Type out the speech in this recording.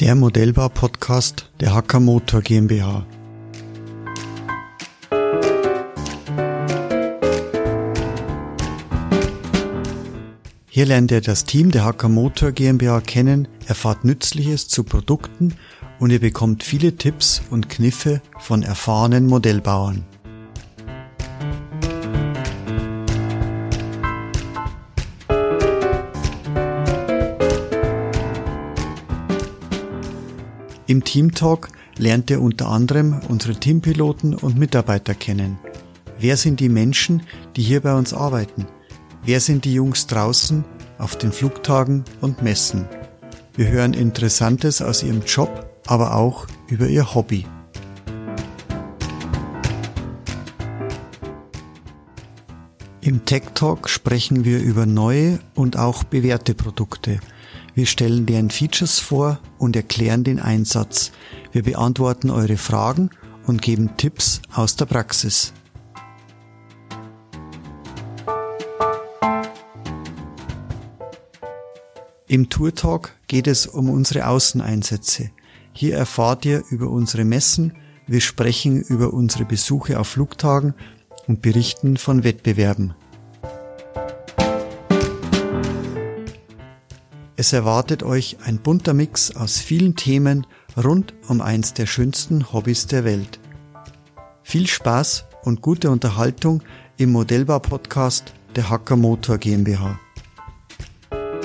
Der Modellbau-Podcast der Hacker Motor GmbH. Hier lernt ihr das Team der Hacker Motor GmbH kennen, erfahrt Nützliches zu Produkten und ihr bekommt viele Tipps und Kniffe von erfahrenen Modellbauern. Im Teamtalk lernt ihr unter anderem unsere Teampiloten und Mitarbeiter kennen. Wer sind die Menschen, die hier bei uns arbeiten? Wer sind die Jungs draußen auf den Flugtagen und Messen? Wir hören Interessantes aus ihrem Job, aber auch über ihr Hobby. Im Tech Talk sprechen wir über neue und auch bewährte Produkte – wir stellen deren Features vor und erklären den Einsatz. Wir beantworten eure Fragen und geben Tipps aus der Praxis. Im Tour Talk geht es um unsere Außeneinsätze. Hier erfahrt ihr über unsere Messen, wir sprechen über unsere Besuche auf Flugtagen und berichten von Wettbewerben. Es erwartet euch ein bunter Mix aus vielen Themen rund um eins der schönsten Hobbys der Welt. Viel Spaß und gute Unterhaltung im Modellbau-Podcast der Hacker Motor GmbH. Musik